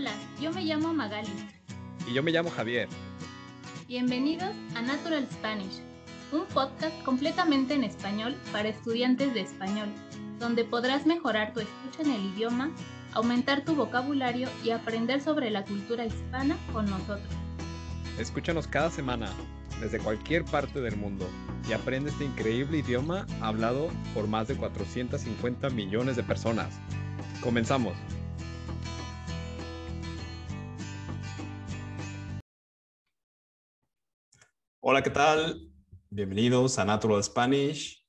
Hola, yo me llamo Magali. Y yo me llamo Javier. Bienvenidos a Natural Spanish, un podcast completamente en español para estudiantes de español, donde podrás mejorar tu escucha en el idioma, aumentar tu vocabulario y aprender sobre la cultura hispana con nosotros. Escúchanos cada semana desde cualquier parte del mundo y aprende este increíble idioma hablado por más de 450 millones de personas. Comenzamos. Hola, ¿qué tal? Bienvenidos a Natural Spanish.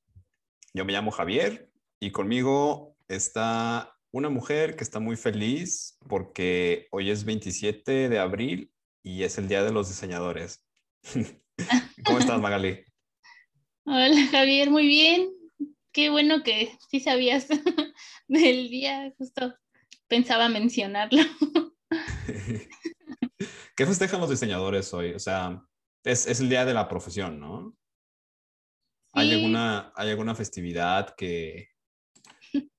Yo me llamo Javier y conmigo está una mujer que está muy feliz porque hoy es 27 de abril y es el Día de los Diseñadores. ¿Cómo estás, Magali? Hola, Javier, muy bien. Qué bueno que sí sabías del día, justo pensaba mencionarlo. ¿Qué festejan los diseñadores hoy? O sea, es, el día de la profesión, ¿no? ¿Hay, alguna, ¿Hay alguna festividad que...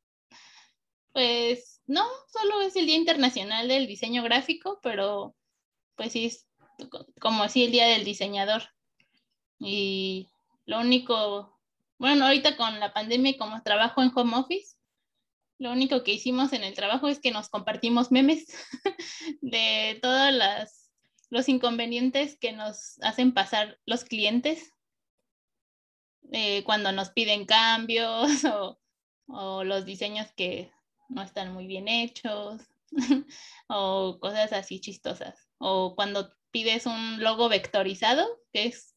Pues no, solo es el Día Internacional del Diseño Gráfico, pero pues sí, es como así el Día del Diseñador. Y lo único, bueno, ahorita con la pandemia y como trabajo en home office, lo único que hicimos en el trabajo es que nos compartimos memes de todos los inconvenientes que nos hacen pasar los clientes eh, cuando nos piden cambios o, o los diseños que no están muy bien hechos o cosas así chistosas. O cuando pides un logo vectorizado, que es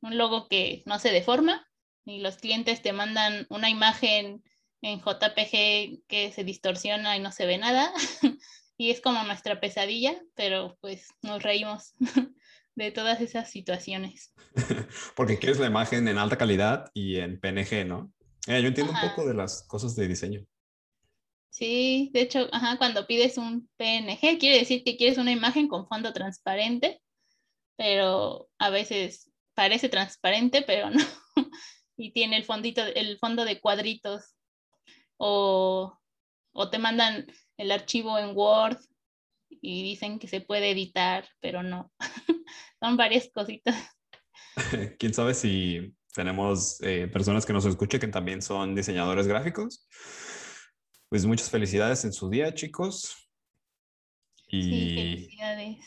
un logo que no se deforma, y los clientes te mandan una imagen en JPG que se distorsiona y no se ve nada. y es como nuestra pesadilla, pero pues nos reímos de todas esas situaciones. Porque quieres la imagen en alta calidad y en PNG, ¿no? Eh, yo entiendo un poco de las cosas de diseño. Sí, de hecho, ajá, cuando pides un PNG, quiere decir que quieres una imagen con fondo transparente, pero a veces parece transparente, pero no. y tiene el fondito, el fondo de cuadritos. O, o te mandan el archivo en Word y dicen que se puede editar, pero no. Son varias cositas. Quién sabe si tenemos eh, personas que nos escuchen que también son diseñadores gráficos pues muchas felicidades en su día, chicos. Y... Sí, felicidades.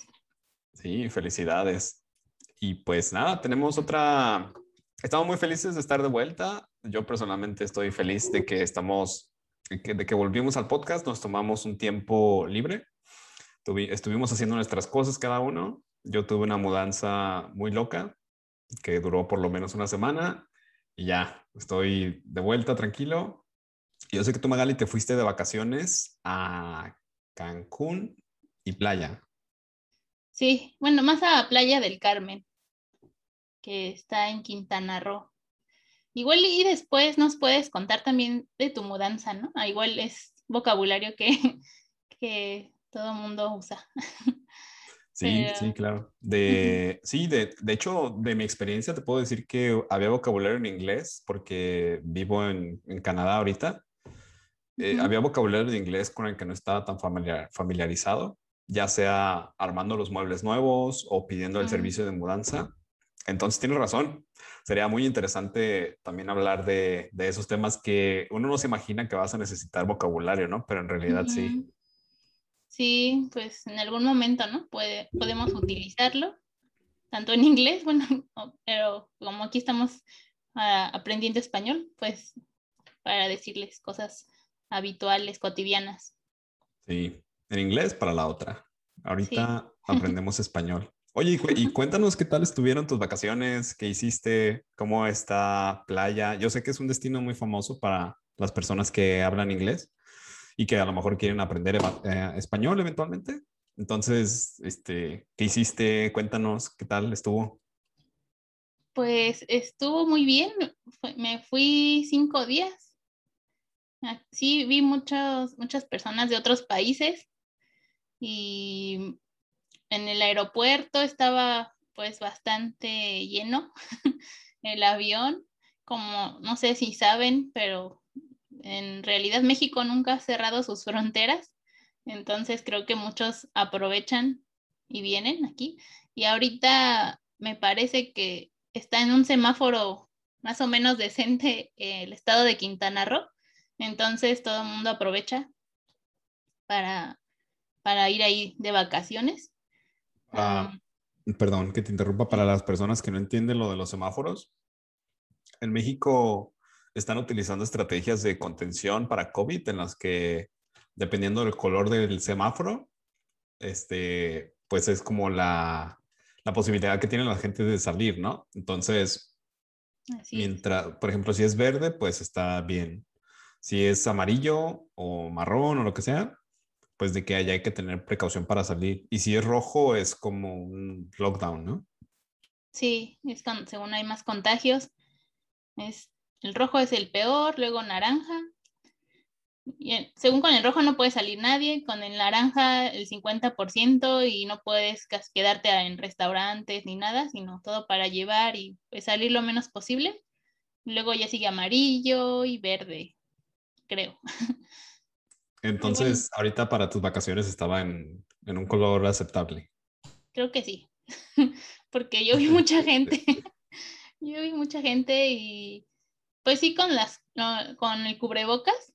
Sí, felicidades. Y pues nada, tenemos otra... Estamos muy felices de estar de vuelta. Yo personalmente estoy feliz de que estamos, de que volvimos al podcast, nos tomamos un tiempo libre. estuvimos haciendo nuestras cosas cada uno. Yo tuve una mudanza muy loca que duró por lo menos una semana y ya, estoy de vuelta tranquilo yo sé que tú, Magali, te fuiste de vacaciones a Cancún y playa. Sí, bueno, más a Playa del Carmen, que está en Quintana Roo. Igual y después nos puedes contar también de tu mudanza, ¿no? Ah, igual es vocabulario que, que todo mundo usa. Sí, sí, claro. De, sí, de, de, hecho, de mi experiencia te puedo decir que había vocabulario en inglés porque vivo en, en Canadá ahorita eh, había vocabulario de inglés con el que no estaba tan familiar, familiarizado, ya sea armando los muebles nuevos o pidiendo el servicio de mudanza. Entonces, tienes razón. Sería muy interesante también hablar de, de, esos temas que uno no se imagina que vas a necesitar vocabulario, ¿no? Pero en realidad sí. Sí, pues en algún momento, ¿no? Puede, podemos utilizarlo, tanto en inglés, bueno, pero como aquí estamos ah, aprendiendo español, pues para decirles cosas habituales, cotidianas. Sí, en inglés para la otra. Ahorita aprendemos español. Oye, y cuéntanos qué tal estuvieron tus vacaciones, qué hiciste, cómo está playa. Yo sé que es un destino muy famoso para las personas que hablan inglés y que a lo mejor quieren aprender eh, español eventualmente. Entonces, este, ¿qué hiciste? Cuéntanos qué tal estuvo. Pues estuvo muy bien. Me fui cinco días Ah, sí, vi muchas, muchas personas de otros países y en el aeropuerto estaba pues bastante lleno el avión, como no sé si saben, pero en realidad México nunca ha cerrado sus fronteras, Entonces creo que muchos aprovechan y vienen aquí. Y ahorita me parece que está en un semáforo más o menos decente el estado de Quintana Roo. Entonces todo el mundo aprovecha para, para ir ahí de vacaciones. Ah, perdón que te interrumpa para las personas que no entienden lo de los semáforos. En México están utilizando estrategias de contención para COVID en las que, dependiendo del color del semáforo, este, pues es como la, la posibilidad que tiene la gente de salir, ¿no? Entonces, mientras, por ejemplo, si es verde, pues está bien. Si es amarillo o marrón o lo que sea, pues de que haya hay que tener precaución para salir. Y si es rojo, es como un lockdown, ¿no? Sí, es según hay más contagios. Es, el rojo es el peor, luego naranja. Y según con el rojo no puede salir nadie, con el naranja el 50% y no puedes quedarte en restaurantes ni nada, sino todo para llevar y pues, salir lo menos posible. Luego ya sigue amarillo y verde, creo. Entonces, ahorita para tus vacaciones estaba en, un color aceptable. Creo que sí, porque yo vi mucha gente, yo vi mucha gente y pues sí con las, con el cubrebocas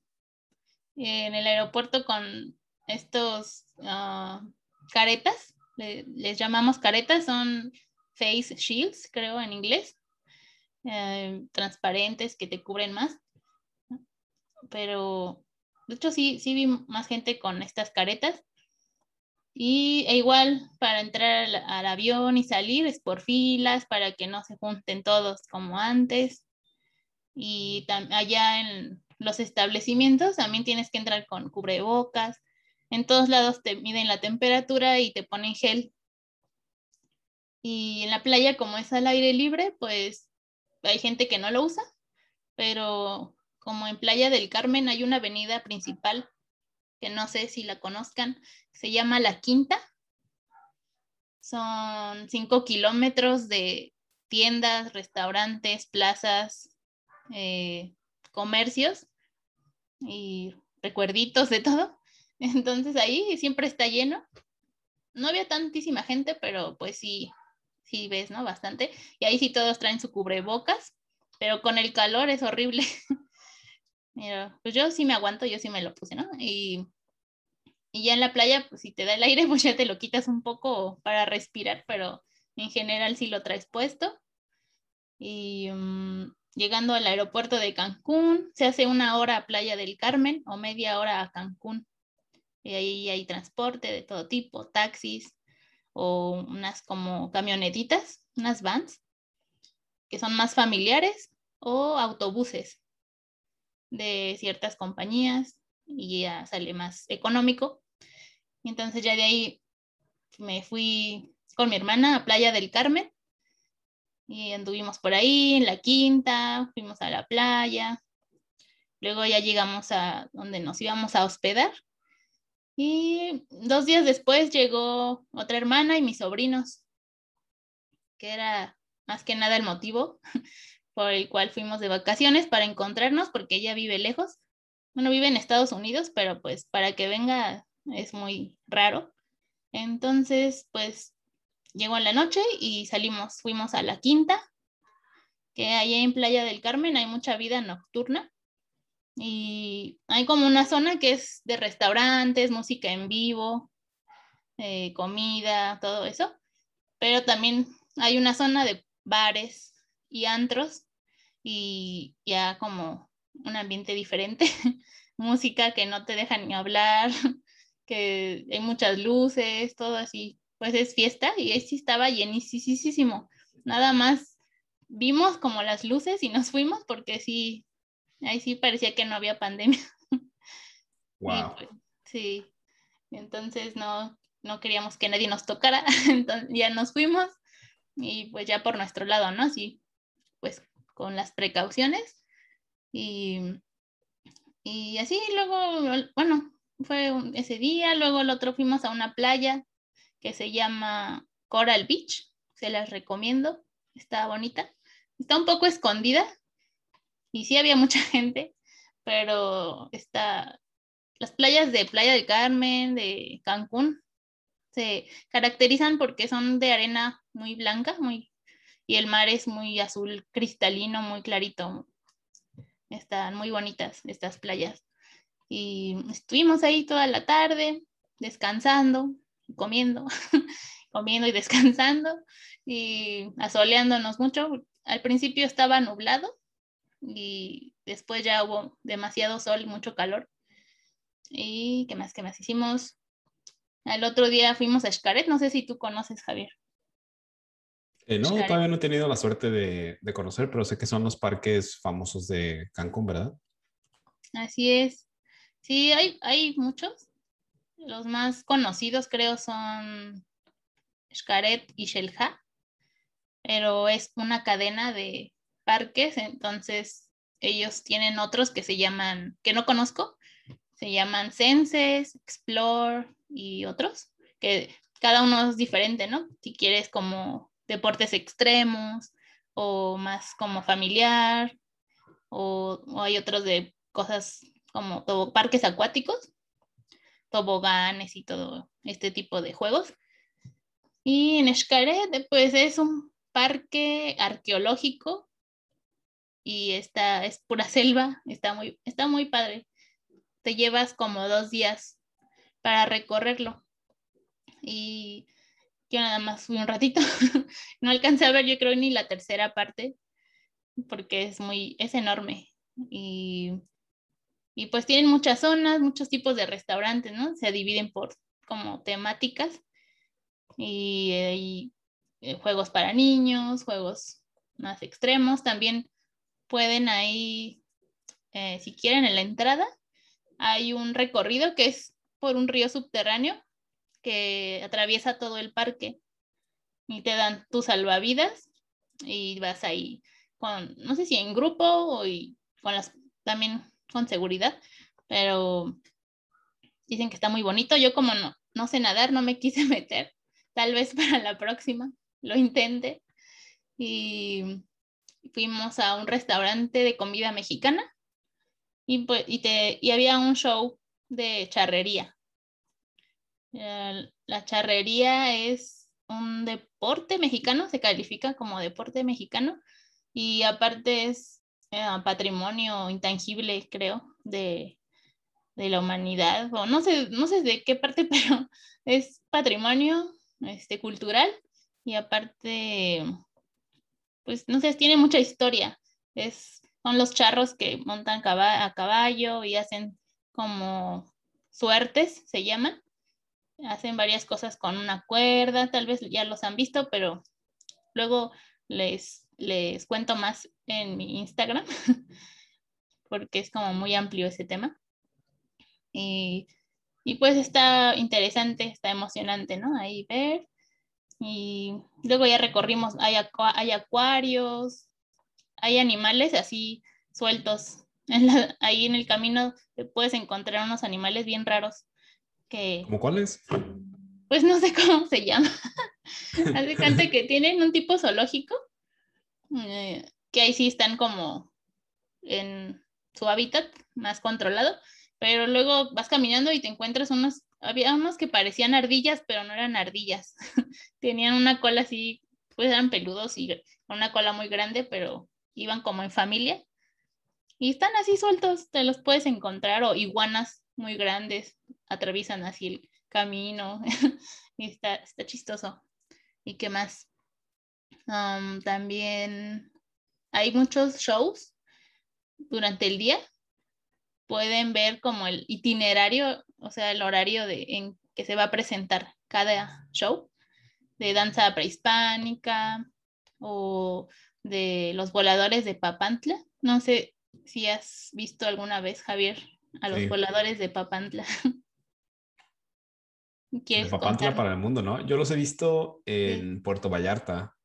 en el aeropuerto con estos ah, caretas, les llamamos caretas, son face shields, creo en inglés, eh, transparentes que te cubren más, pero de hecho, sí, sí vi más gente con estas caretas. Y e igual para entrar al, avión y salir es por filas para que no se junten todos como antes. Y allá en los establecimientos también tienes que entrar con cubrebocas. En todos lados te miden la temperatura y te ponen gel. Y en la playa, como es al aire libre, pues hay gente que no lo usa, pero como en Playa del Carmen hay una avenida principal que no sé si la conozcan, se llama La Quinta. Son cinco kilómetros de tiendas, restaurantes, plazas, eh, comercios y recuerditos de todo. Entonces ahí siempre está lleno. No había tantísima gente, pero pues sí, sí ves, ¿no? Bastante. Y ahí sí todos traen su cubrebocas, pero con el calor es horrible. Pues yo sí me aguanto, yo sí me lo puse, ¿no? Y, ya en la playa, pues si te da el aire, pues ya te lo quitas un poco para respirar, pero en general sí lo traes puesto. Y mm, llegando al aeropuerto de Cancún, se hace una hora a Playa del Carmen o media hora a Cancún. Y ahí hay transporte de todo tipo, taxis o unas como camionetitas, unas vans, que son más familiares, o autobuses de ciertas compañías y ya sale más económico. Entonces ya de ahí me fui con mi hermana a Playa del Carmen y anduvimos por ahí en la quinta, fuimos a la playa, luego ya llegamos a donde nos íbamos a hospedar y dos días después llegó otra hermana y mis sobrinos, que era más que nada el motivo por el cual fuimos de vacaciones para encontrarnos porque ella vive lejos. Bueno, vive en Estados Unidos, pero pues para que venga es muy raro. Entonces, pues llegó en la noche y salimos, fuimos a la quinta, que allá en Playa del Carmen hay mucha vida nocturna y hay como una zona que es de restaurantes, música en vivo, eh, comida, todo eso, pero también hay una zona de bares y antros y ya como un ambiente diferente, música que no te deja ni hablar, que hay muchas luces, todo así, pues es fiesta y ahí sí estaba llenísimo. Nada más vimos como las luces y nos fuimos porque sí, ahí sí parecía que no había pandemia. Wow. Pues, sí, entonces no, no queríamos que nadie nos tocara, entonces ya nos fuimos y pues ya por nuestro lado, ¿no? Sí, pues con las precauciones. Y, y así luego, bueno, fue ese día, luego el otro fuimos a una playa que se llama Coral Beach, se las recomiendo, está bonita, está un poco escondida y sí había mucha gente, pero está, las playas de Playa del Carmen, de Cancún, se caracterizan porque son de arena muy blanca, muy, y el mar es muy azul cristalino, muy clarito. Están muy bonitas estas playas. Y estuvimos ahí toda la tarde, descansando, comiendo, comiendo y descansando y asoleándonos mucho. Al principio estaba nublado y después ya hubo demasiado sol y mucho calor. ¿Y qué más? ¿Qué más hicimos? El otro día fuimos a Xcaret, no sé si tú conoces, Javier. Eh, no, todavía no he tenido la suerte de, de, conocer, pero sé que son los parques famosos de Cancún, ¿verdad? Así es. Sí, hay, hay muchos. Los más conocidos creo son Xcaret y Xelha, pero es una cadena de parques, entonces ellos tienen otros que se llaman, que no conozco, se llaman Senses, Explore y otros, que cada uno es diferente, ¿no? Si quieres como deportes extremos o más como familiar, o, hay otros de cosas como todo, parques acuáticos, toboganes y todo este tipo de juegos. Y en Xcaret, pues es un parque arqueológico y está, es pura selva, está muy, está muy padre. Te llevas como dos días para recorrerlo. Y yo nada más fui un ratito, no alcancé a ver yo creo ni la tercera parte, porque es muy, es enorme. Y, y pues tienen muchas zonas, muchos tipos de restaurantes, ¿no? Se dividen por como temáticas y hay eh, juegos para niños, juegos más extremos. También pueden ahí, eh, si quieren, en la entrada, hay un recorrido que es por un río subterráneo que atraviesa todo el parque y te dan tus salvavidas y vas ahí con, no sé si en grupo o con las, también con seguridad, pero dicen que está muy bonito. Yo como no, no sé nadar, no me quise meter, tal vez para la próxima lo intente. Y fuimos a un restaurante de comida mexicana y, pues, y, te, y había un show de charrería. La charrería es un deporte mexicano, se califica como deporte mexicano y aparte es eh, patrimonio intangible, creo, de, de, la humanidad, o no sé, no sé de qué parte, pero es patrimonio este, cultural y aparte, pues no sé, tiene mucha historia. Es, son los charros que montan a caballo y hacen como suertes, se llaman. Hacen varias cosas con una cuerda, tal vez ya los han visto, pero luego les, les cuento más en mi Instagram, porque es como muy amplio ese tema. Y, y pues está interesante, está emocionante, ¿no? Ahí ver. Y luego ya recorrimos, hay, hay acuarios, hay animales así sueltos. ahí en el camino puedes encontrar unos animales bien raros que... ¿Cómo cuáles? Pues no sé cómo se llama. Hace cuenta que tienen un tipo zoológico, eh, que ahí sí están como en su hábitat más controlado, pero luego vas caminando y te encuentras unos había unos que parecían ardillas, pero no eran ardillas. Tenían una cola así, pues eran peludos y una cola muy grande, pero iban como en familia. Y están así sueltos, te los puedes encontrar, o iguanas muy grandes, atraviesan así el camino. y está, está chistoso. ¿Y qué más? Um, también hay muchos shows durante el día. Pueden ver como el itinerario o sea, el horario de, en que se va a presentar cada show, de danza prehispánica o de los voladores de Papantla. No sé si has visto alguna vez, Javier, a los voladores de Papantla. De Papantla para el mundo, ¿no? Yo los he visto en Puerto Vallarta.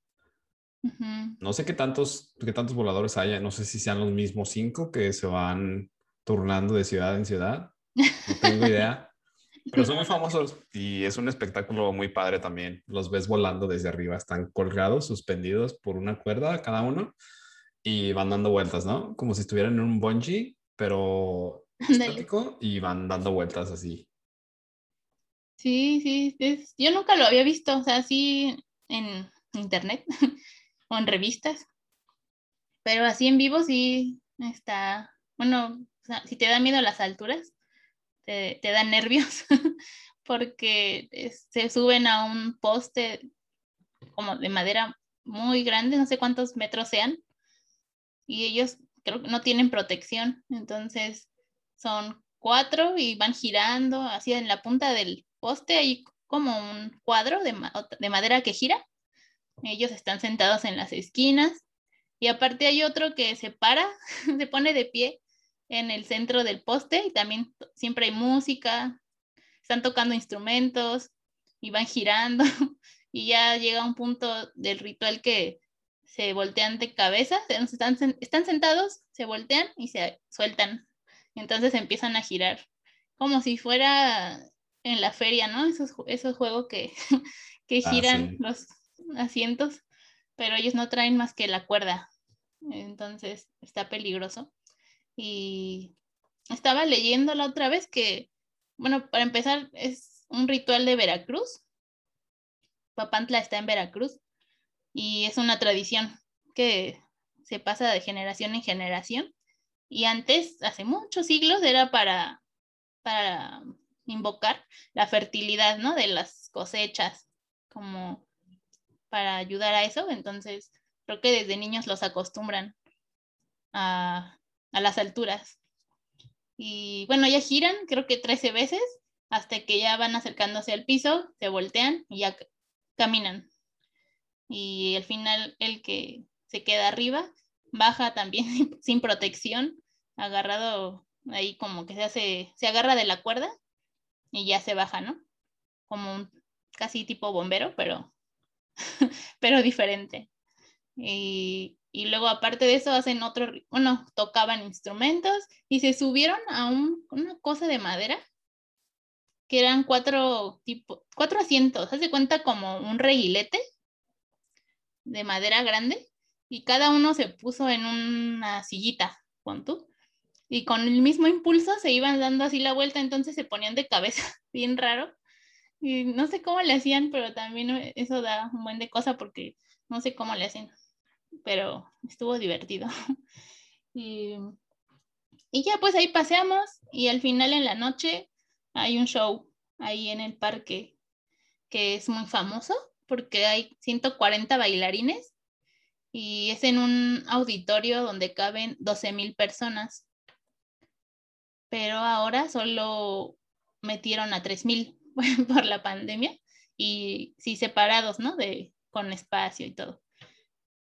No sé qué tantos, qué tantos voladores haya, no sé si sean los mismos cinco que se van turnando de ciudad en ciudad. No tengo idea. Pero son muy famosos y es un espectáculo muy padre también. Los ves volando desde arriba, están colgados, suspendidos por una cuerda cada uno y van dando vueltas, ¿no? Como si estuvieran en un bungee, pero estático y van dando vueltas así. Sí, sí, es, yo nunca lo había visto, o sea, sí en internet o en revistas, pero así en vivo sí está, bueno, o sea, si te da miedo las alturas, te, te dan nervios porque se suben a un poste como de madera muy grande, no sé cuántos metros sean, y ellos creo que no tienen protección, entonces son cuatro y van girando así en la punta del poste hay como un cuadro de, de madera que gira. Ellos están sentados en las esquinas y aparte hay otro que se para, se pone de pie en el centro del poste y también siempre hay música, están tocando instrumentos y van girando y ya llega un punto del ritual que se voltean de cabeza, están, están sentados, se voltean y se sueltan. Entonces empiezan a girar como si fuera en la feria, ¿no? Esos, esos juegos que, que ah, giran los asientos, pero ellos no traen más que la cuerda. Entonces está peligroso. Y estaba leyendo la otra vez que, bueno, para empezar, es un ritual de Veracruz. Papantla está en Veracruz y es una tradición que se pasa de generación en generación. Y antes, hace muchos siglos, era para, para invocar la fertilidad, ¿no? De las cosechas, como para ayudar a eso. Entonces, creo que desde niños los acostumbran a, las alturas. Y bueno, ya giran, creo que 13 veces, hasta que ya van acercándose al piso, se voltean y ya caminan. Y al final el que se queda arriba baja también sin protección, agarrado ahí como que se hace, se agarra de la cuerda y ya se baja, ¿no? Como un casi tipo bombero, pero, pero diferente. Y, y, luego aparte de eso hacen otro, bueno, tocaban instrumentos y se subieron a un, una cosa de madera que eran cuatro tipo, cuatro asientos, hace cuenta como un reguilete de madera grande y cada uno se puso en una sillita, con tú, y con el mismo impulso se iban dando así la vuelta, entonces se ponían de cabeza, bien raro. Y no sé cómo le hacían, pero también eso da un buen de cosa porque no sé cómo le hacen, pero estuvo divertido. y, y ya pues ahí paseamos y al final en la noche hay un show ahí en el parque que es muy famoso porque hay 140 bailarines y es en un auditorio donde caben 12 mil personas pero ahora solo metieron a 3.000 por la pandemia y sí separados, ¿no? De, con espacio y todo.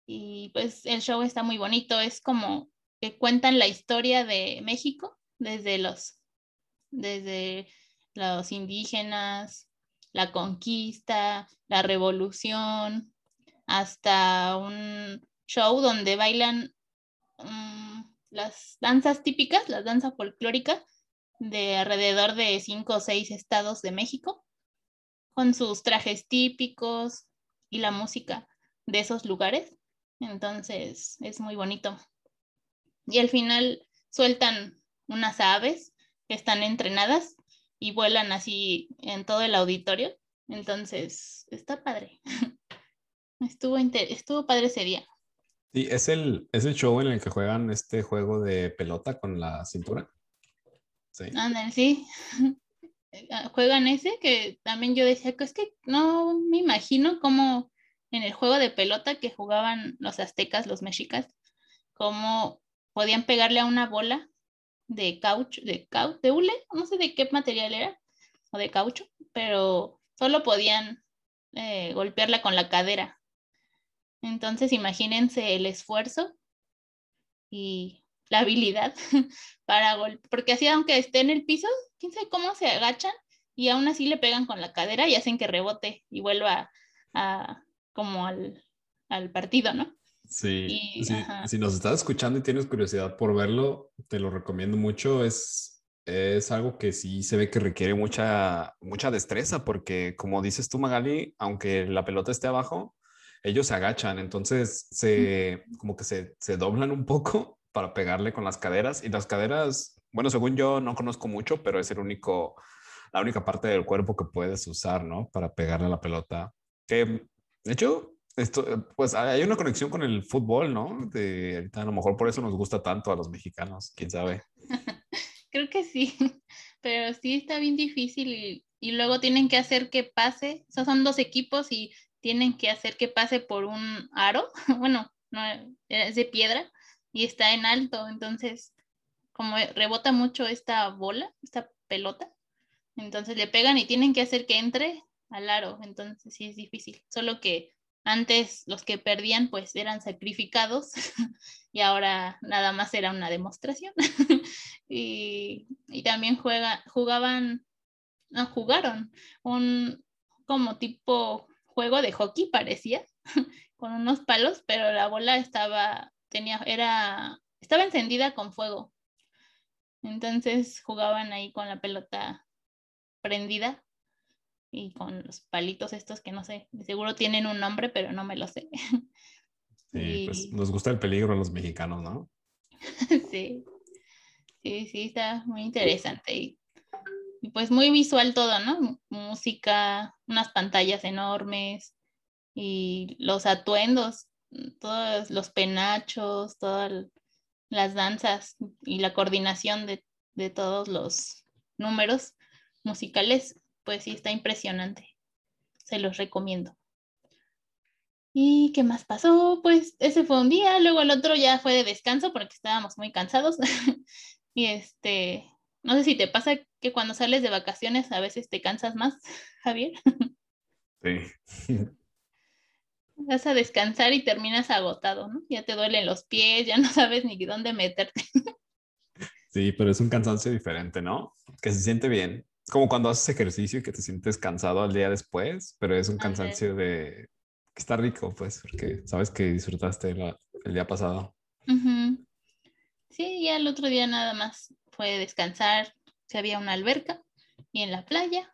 Y pues el show está muy bonito, es como que cuentan la historia de México desde los, desde los indígenas, la conquista, la revolución, hasta un show donde bailan las danzas típicas, las danzas folclóricas de alrededor de cinco o seis estados de México, con sus trajes típicos y la música de esos lugares. Entonces es muy bonito. Y al final sueltan unas aves que están entrenadas y vuelan así en todo el auditorio. Entonces está padre. estuvo, estuvo padre ese día. Sí, es el, es el show en el que juegan este juego de pelota con la cintura. Sí. sí. Ah, juegan ese que también yo decía que es que no me imagino cómo en el juego de pelota que jugaban los aztecas, los mexicas, cómo podían pegarle a una bola de caucho, de caucho, de hule, no sé de qué material era, o de caucho, pero solo podían eh, golpearla con la cadera. Entonces, imagínense el esfuerzo y la habilidad para golpear, porque así aunque esté en el piso, quién sabe cómo se agachan y aún así le pegan con la cadera y hacen que rebote y vuelva a, como al, partido, ¿no? Sí, si nos estás escuchando y tienes curiosidad por verlo, te lo recomiendo mucho. Es, es algo que sí se ve que requiere mucha, mucha destreza, porque como dices tú, Magali, aunque la pelota esté abajo, ellos se agachan, entonces se, como que se, se doblan un poco para pegarle con las caderas y las caderas bueno, según yo no conozco mucho, pero es el único, la única parte del cuerpo que puedes usar, ¿no? Para pegarle a la pelota. Que, de hecho, esto, pues hay una conexión con el fútbol, ¿no? De ahorita a lo mejor por eso nos gusta tanto a los mexicanos, quién sabe. Creo que sí, pero sí está bien difícil y, y luego tienen que hacer que pase, o sea, son dos equipos y tienen que hacer que pase por un aro, bueno, no es de piedra y está en alto, entonces como rebota mucho esta bola, esta pelota, entonces le pegan y tienen que hacer que entre al aro, entonces sí es difícil, solo que antes los que perdían pues eran sacrificados y ahora nada más era una demostración. y, también juega, jugaban, no, jugaron un como tipo juego de hockey parecía, con unos palos, pero la bola estaba, tenía, era, estaba encendida con fuego. Entonces jugaban ahí con la pelota prendida y con los palitos estos que no sé, seguro tienen un nombre, pero no me lo sé. Sí, pues nos gusta el peligro a los mexicanos, ¿no? sí, sí, sí, está muy interesante y, pues muy visual todo, ¿no? Música, unas pantallas enormes y los atuendos, todos los penachos, todas las danzas y la coordinación de, de todos los números musicales pues sí, está impresionante. Se los recomiendo. ¿Y qué más pasó? Pues ese fue un día, luego el otro ya fue de descanso porque estábamos muy cansados. y este, no sé si te pasa que cuando sales de vacaciones a veces te cansas más, Javier. sí. Vas a descansar y terminas agotado, ¿no? Ya te duelen los pies, ya no sabes ni dónde meterte. sí, pero es un cansancio diferente, ¿no? Que se siente bien como cuando haces ejercicio y que te sientes cansado al día después, pero es un cansancio de que está rico, pues, porque sabes que disfrutaste el día pasado. Sí, ya el otro día nada más fue descansar, se había una alberca y en la playa.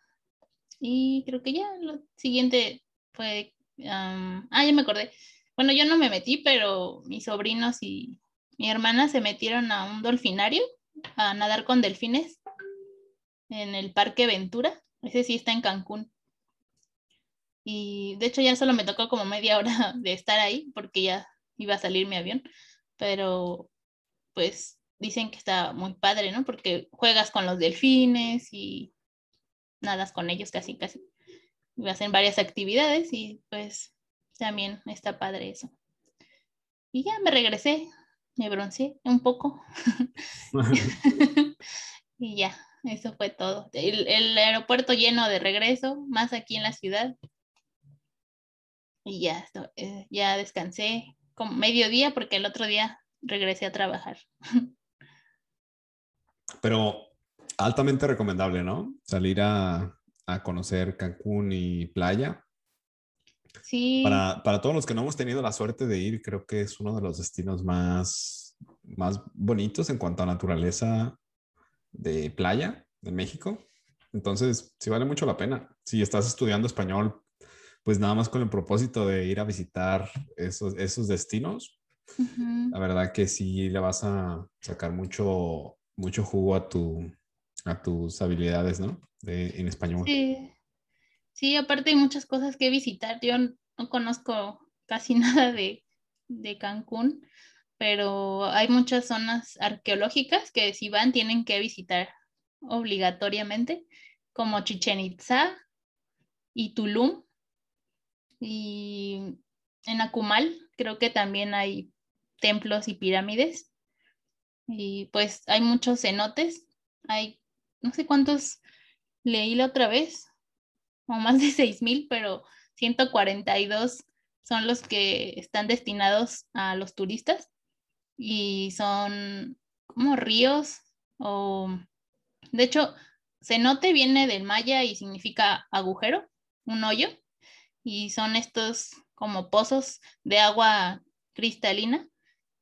Y creo que ya lo siguiente fue, ah, ya me acordé. Bueno, yo no me metí, pero mis sobrinos y mi hermana se metieron a un dolfinario a nadar con delfines en el Parque Ventura. Ese sí está en Cancún. Y de hecho ya solo me tocó como media hora de estar ahí porque ya iba a salir mi avión. Pero pues dicen que está muy padre, ¿no? Porque juegas con los delfines y nadas con ellos casi, casi. Y hacen varias actividades y pues también está padre eso. Y ya me regresé, me bronceé un poco. y ya, eso fue todo. El, aeropuerto lleno de regreso, más aquí en la ciudad. Y ya, eh, ya descansé como mediodía porque el otro día regresé a trabajar. Pero altamente recomendable, ¿no? Salir a, conocer Cancún y playa. Sí. Para, para, todos los que no hemos tenido la suerte de ir, creo que es uno de los destinos más, más bonitos en cuanto a naturaleza de playa en México. Entonces, sí vale mucho la pena. Si estás estudiando español, pues nada más con el propósito de ir a visitar esos, esos destinos, la verdad que sí le vas a sacar mucho, mucho jugo a, tu, a tus habilidades, ¿no? En español. Sí. sí, aparte hay muchas cosas que visitar. Yo no conozco casi nada de, de Cancún, pero hay muchas zonas arqueológicas que si van tienen que visitar obligatoriamente, como Chichen Itza y Tulum. Y en Akumal creo que también hay templos y pirámides. Y pues hay muchos cenotes. Hay no sé cuántos leí la otra vez, o más de 6.000, pero 142 son los que están destinados a los turistas y son como ríos o, de hecho, cenote viene del maya y significa agujero, un hoyo, y son estos como pozos de agua cristalina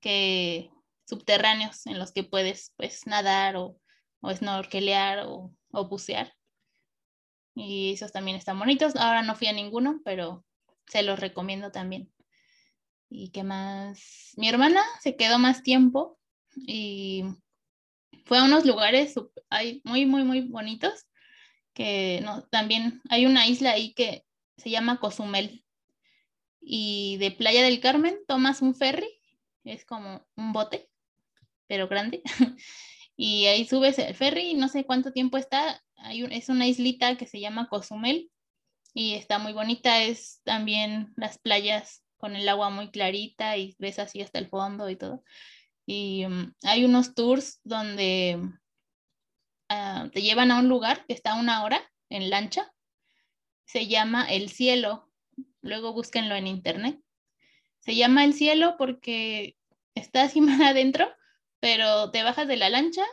que subterráneos en los que puedes pues nadar o, o snorkelear o, o bucear. Y esos también están bonitos. Ahora no fui a ninguno, pero se los recomiendo también. ¿Y qué más? Mi hermana se quedó más tiempo y fue a unos lugares muy, muy, muy bonitos, que también hay una isla ahí que se llama Cozumel. Y de Playa del Carmen tomas un ferry, es como un bote, pero grande. y ahí subes el ferry no sé cuánto tiempo está. Hay es una islita que se llama Cozumel y está muy bonita. Es también las playas con el agua muy clarita y ves así hasta el fondo y todo. Y mm, hay unos tours donde ah, te llevan a un lugar que está una hora en lancha. Se llama El Cielo. Luego búsquenlo en internet. Se llama El Cielo porque está así más adentro, pero te bajas de la lancha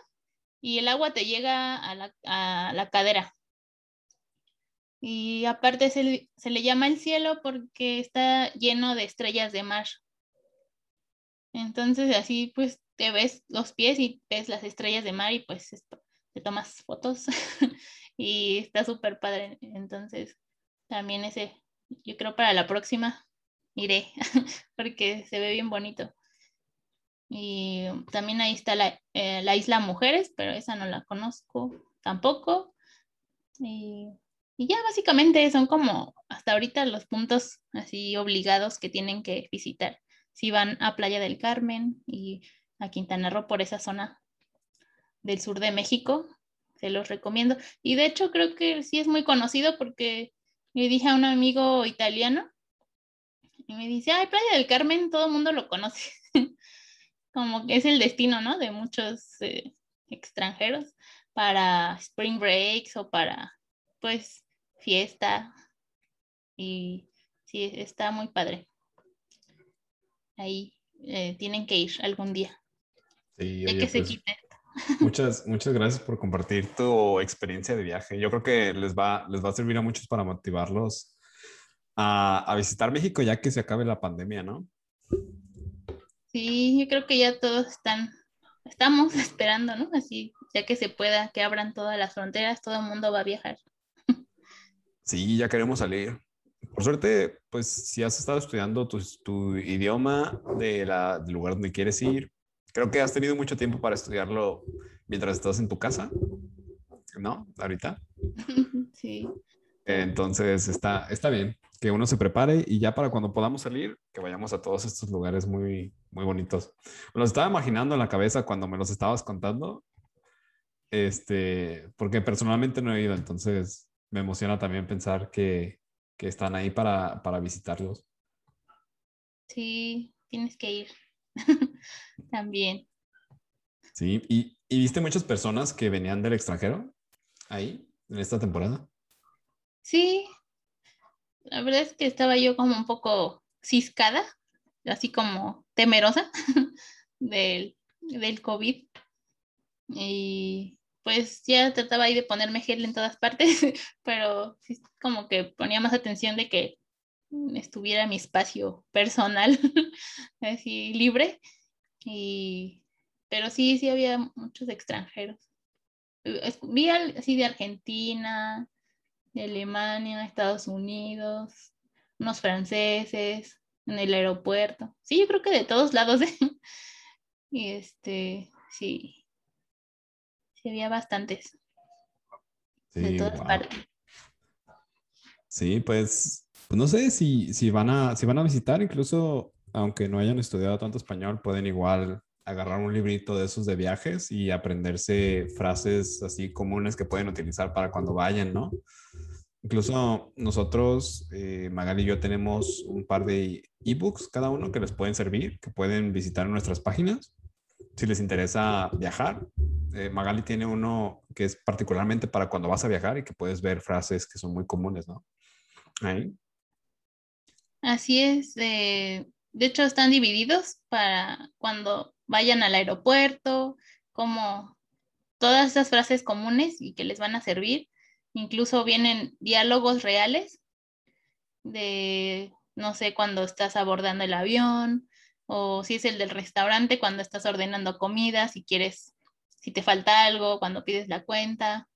y el agua te llega a la, a la cadera. Y aparte se, se, le llama el cielo porque está lleno de estrellas de mar. Entonces así pues te ves los pies y ves las estrellas de mar y pues te tomas fotos y está súper padre. Entonces también ese, yo creo para la próxima iré porque se ve bien bonito. Y también ahí está la, eh, la, isla Mujeres, pero esa no la conozco tampoco. Y, y, ya básicamente son como hasta ahorita los puntos así obligados que tienen que visitar si van a Playa del Carmen y a Quintana Roo por esa zona del sur de México, se los recomiendo. Y de hecho creo que sí es muy conocido porque le dije a un amigo italiano y me dice, ay, Playa del Carmen, todo el mundo lo conoce. Como que es el destino, ¿no? De muchos eh, extranjeros para spring breaks o para, pues, fiesta. Y sí, está muy padre ahí eh, tienen que ir algún día. Sí, que se pues, Muchas, muchas gracias por compartir tu experiencia de viaje. Yo creo que les va, les va a servir a muchos para motivarlos a, a visitar México ya que se acabe la pandemia, ¿no? Sí, yo creo que ya todos están, estamos esperando, ¿no? Así, ya que se pueda, que abran todas las fronteras, todo el mundo va a viajar. Sí, ya queremos salir. Por suerte, pues si has estado estudiando tu, idioma de la, del lugar donde quieres ir, creo que has tenido mucho tiempo para estudiarlo mientras estás en tu casa, ¿no? Ahorita. Sí. Entonces está, está bien que uno se prepare y ya para cuando podamos salir, que vayamos a todos estos lugares muy, muy bonitos. Me los estaba imaginando en la cabeza cuando me los estabas contando, este, porque personalmente no he ido, entonces me emociona también pensar que, que están ahí para, para visitarlos. Sí, tienes que ir también. Sí, ¿Y, ¿Y, viste muchas personas que venían del extranjero ahí en esta temporada? Sí, la verdad es que estaba yo como un poco ciscada, así como temerosa del, del COVID. Y pues ya trataba ahí de ponerme gel en todas partes, pero como que ponía más atención de que estuviera mi espacio personal así libre y pero sí sí había muchos extranjeros vi así de Argentina de Alemania Estados Unidos unos franceses en el aeropuerto sí yo creo que de todos lados y este sí había bastantes. Sí, de todas partes. Sí, pues, pues, no sé si, si, van a, si van a visitar, incluso aunque no hayan estudiado tanto español, pueden igual agarrar un librito de esos de viajes y aprenderse frases así comunes que pueden utilizar para cuando vayan, ¿no? Incluso nosotros, eh, Magali y yo, tenemos un par de ebooks cada uno que les pueden servir, que pueden visitar nuestras páginas si les interesa viajar. Eh, Magali tiene uno que es particularmente para cuando vas a viajar y que puedes ver frases que son muy comunes, ¿no? Ahí. Así es. de hecho, están divididos para cuando vayan al aeropuerto, como todas esas frases comunes y que les van a servir. Incluso vienen diálogos reales de, no sé, cuando estás abordando el avión o si es el del restaurante cuando estás ordenando comida, si quieres, si te falta algo, cuando pides la cuenta.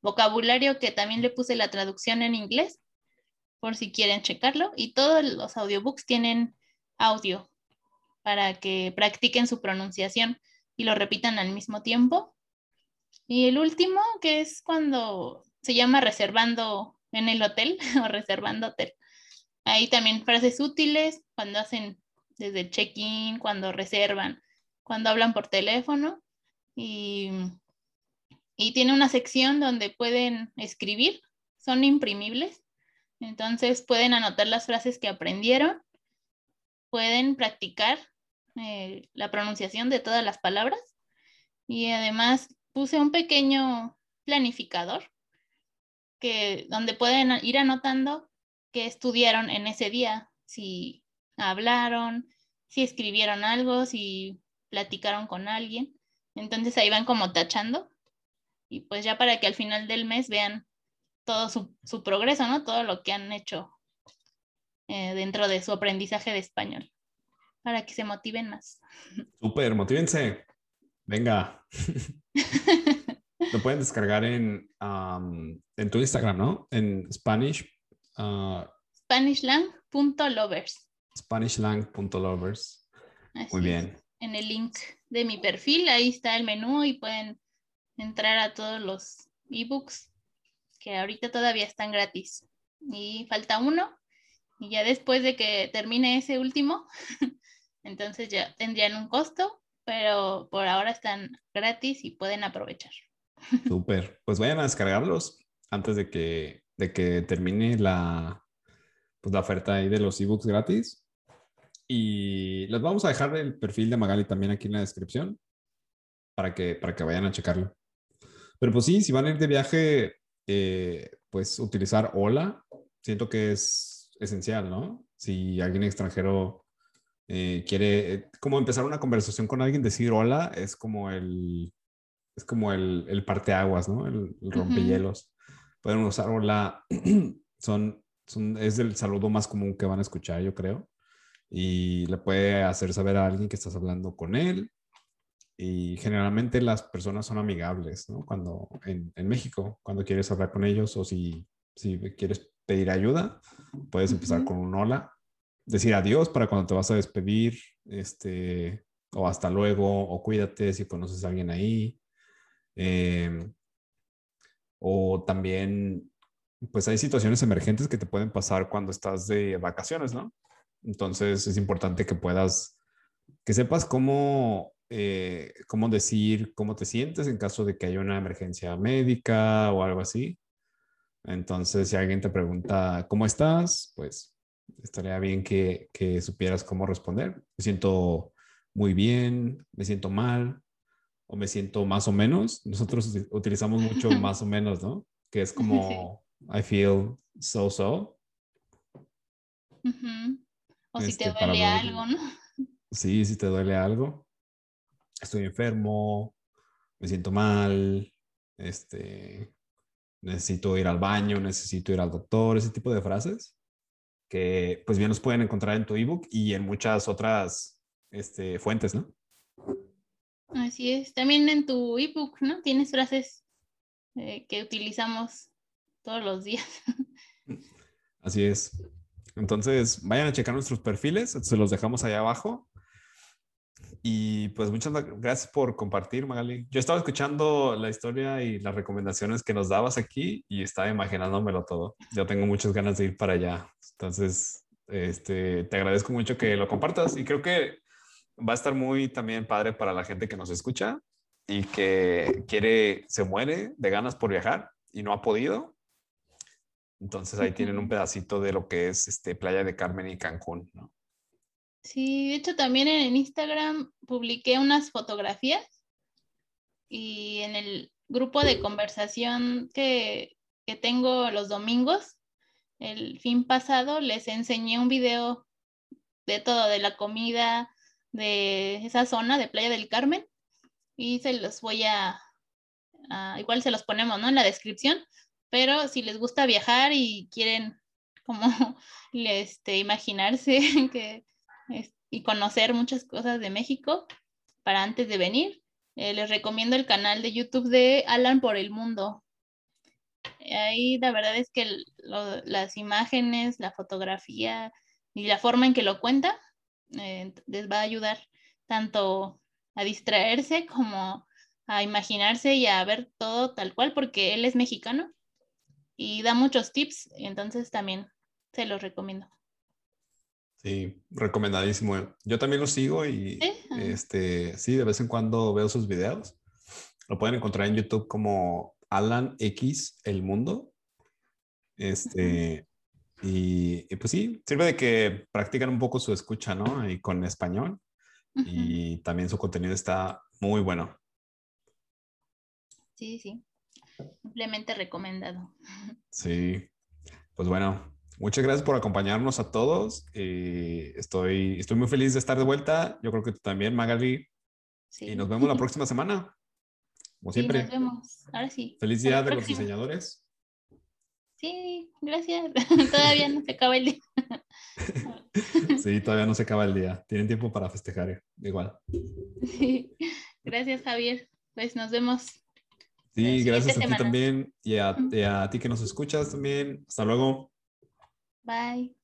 Vocabulario que también le puse la traducción en inglés, por si quieren checarlo. Y todos los audiobooks tienen audio para que practiquen su pronunciación y lo repitan al mismo tiempo Y el último, que es cuando se llama reservando en el hotel o reservando hotel. Ahí también frases útiles cuando hacen desde check-in, cuando reservan, cuando hablan por teléfono. Y, y tiene una sección donde pueden escribir, son imprimibles. Entonces pueden anotar las frases que aprendieron, pueden practicar eh, la pronunciación de todas las palabras y además puse un pequeño planificador que, donde pueden ir anotando qué estudiaron en ese día, si hablaron, si escribieron algo, si platicaron con alguien. Entonces ahí van como tachando y pues ya para que al final del mes vean todo su, progreso, ¿no? Todo lo que han hecho eh, dentro de su aprendizaje de español, para que se motiven más. Súper, motívense. Venga. Lo pueden descargar en, en tu Instagram, ¿no? En Spanish. Uh, Spanishlang.lovers. Spanishlang.lovers. Muy bien. En el link de mi perfil, ahí está el menú y pueden entrar a todos los ebooks que ahorita todavía están gratis. Y falta uno. Y ya después de que termine ese último, entonces ya tendrían un costo, pero por ahora están gratis y pueden aprovechar. Súper. Pues vayan a descargarlos antes de que, de que termine la, pues, la oferta ahí de los ebooks gratis. Y les vamos a dejar el perfil de Magali también aquí en la descripción para que, para que vayan a checarlo. Pero pues sí, si van a ir de viaje, eh, pues utilizar hola, siento que es esencial, ¿no? Si alguien extranjero eh, quiere, eh, como empezar una conversación con alguien, decir hola es como el, es como el, el parteaguas, ¿no? El, rompehielos. Pueden usar hola, son, son, es el saludo más común que van a escuchar, yo creo. Y le puede hacer saber a alguien que estás hablando con él. Y generalmente las personas son amigables, ¿no? Cuando en, en México, cuando quieres hablar con ellos o si, si quieres pedir ayuda, puedes empezar con un hola, decir adiós para cuando te vas a despedir, este, o hasta luego, o cuídate si conoces a alguien ahí. Em, o también, pues hay situaciones emergentes que te pueden pasar cuando estás de vacaciones, ¿no? Entonces es importante que puedas, que sepas cómo, eh, cómo decir cómo te sientes en caso de que haya una emergencia médica o algo así. Entonces, si alguien te pregunta, ¿cómo estás? Pues estaría bien que, que supieras cómo responder. Me siento muy bien, me siento mal, o me siento más o menos. Nosotros utilizamos mucho más o menos, ¿no? Que es como I feel so so. O si te este, duele algo, ¿no? Sí, si te duele algo. Estoy enfermo, me siento mal, este, necesito ir al baño, necesito ir al doctor, ese tipo de frases que pues bien los pueden encontrar en tu ebook y en muchas otras este, fuentes, ¿no? Así es. También en tu ebook, ¿no? Tienes frases eh, que utilizamos todos los días. Así es. Entonces, vayan a checar nuestros perfiles, se los dejamos ahí abajo. Y pues muchas gracias por compartir, Magali. Yo estaba escuchando la historia y las recomendaciones que nos dabas aquí y estaba imaginándomelo todo. Yo tengo muchas ganas de ir para allá. Entonces, este, te agradezco mucho que lo compartas y creo que va a estar muy también padre para la gente que nos escucha y que quiere, se muere de ganas por viajar y no ha podido. Entonces ahí tienen un pedacito de lo que es este Playa de Carmen y Cancún, ¿no? Sí, de hecho también en Instagram publiqué unas fotografías y en el grupo de conversación que, que tengo los domingos, el fin pasado les enseñé un video de todo, de la comida, de esa zona de Playa del Carmen y se los voy a, igual se los ponemos, ¿no? En la descripción, pero si les gusta viajar y quieren como este, imaginarse que, y conocer muchas cosas de México para antes de venir, eh, les recomiendo el canal de YouTube de Alan por el Mundo. Ahí la verdad es que las imágenes, la fotografía y la forma en que lo cuenta eh, les va a ayudar tanto a distraerse como a imaginarse y a ver todo tal cual, porque él es mexicano y da muchos tips, entonces también se los recomiendo. Sí, recomendadísimo. Yo también lo sigo y ah. este, sí, de vez en cuando veo sus videos. Lo pueden encontrar en YouTube como Alan X El Mundo. Este, y, pues sí, sirve de que practican un poco su escucha, ¿no? Y con español. Y también su contenido está muy bueno. Sí, sí. Simplemente recomendado. Sí. Pues bueno, muchas gracias por acompañarnos a todos. Eh, estoy, estoy muy feliz de estar de vuelta. Yo creo que tú también, Magali. Sí. Y nos vemos la próxima semana. Como siempre. nos vemos. Ahora sí. Feliz día de los diseñadores. Sí, gracias. todavía no se acaba el día. sí, todavía no se acaba el día. Tienen tiempo para festejar, igual. Sí. Gracias, Javier. Pues nos vemos. Sí, gracias a ti también y a, y a ti que nos escuchas también. Hasta luego. Bye.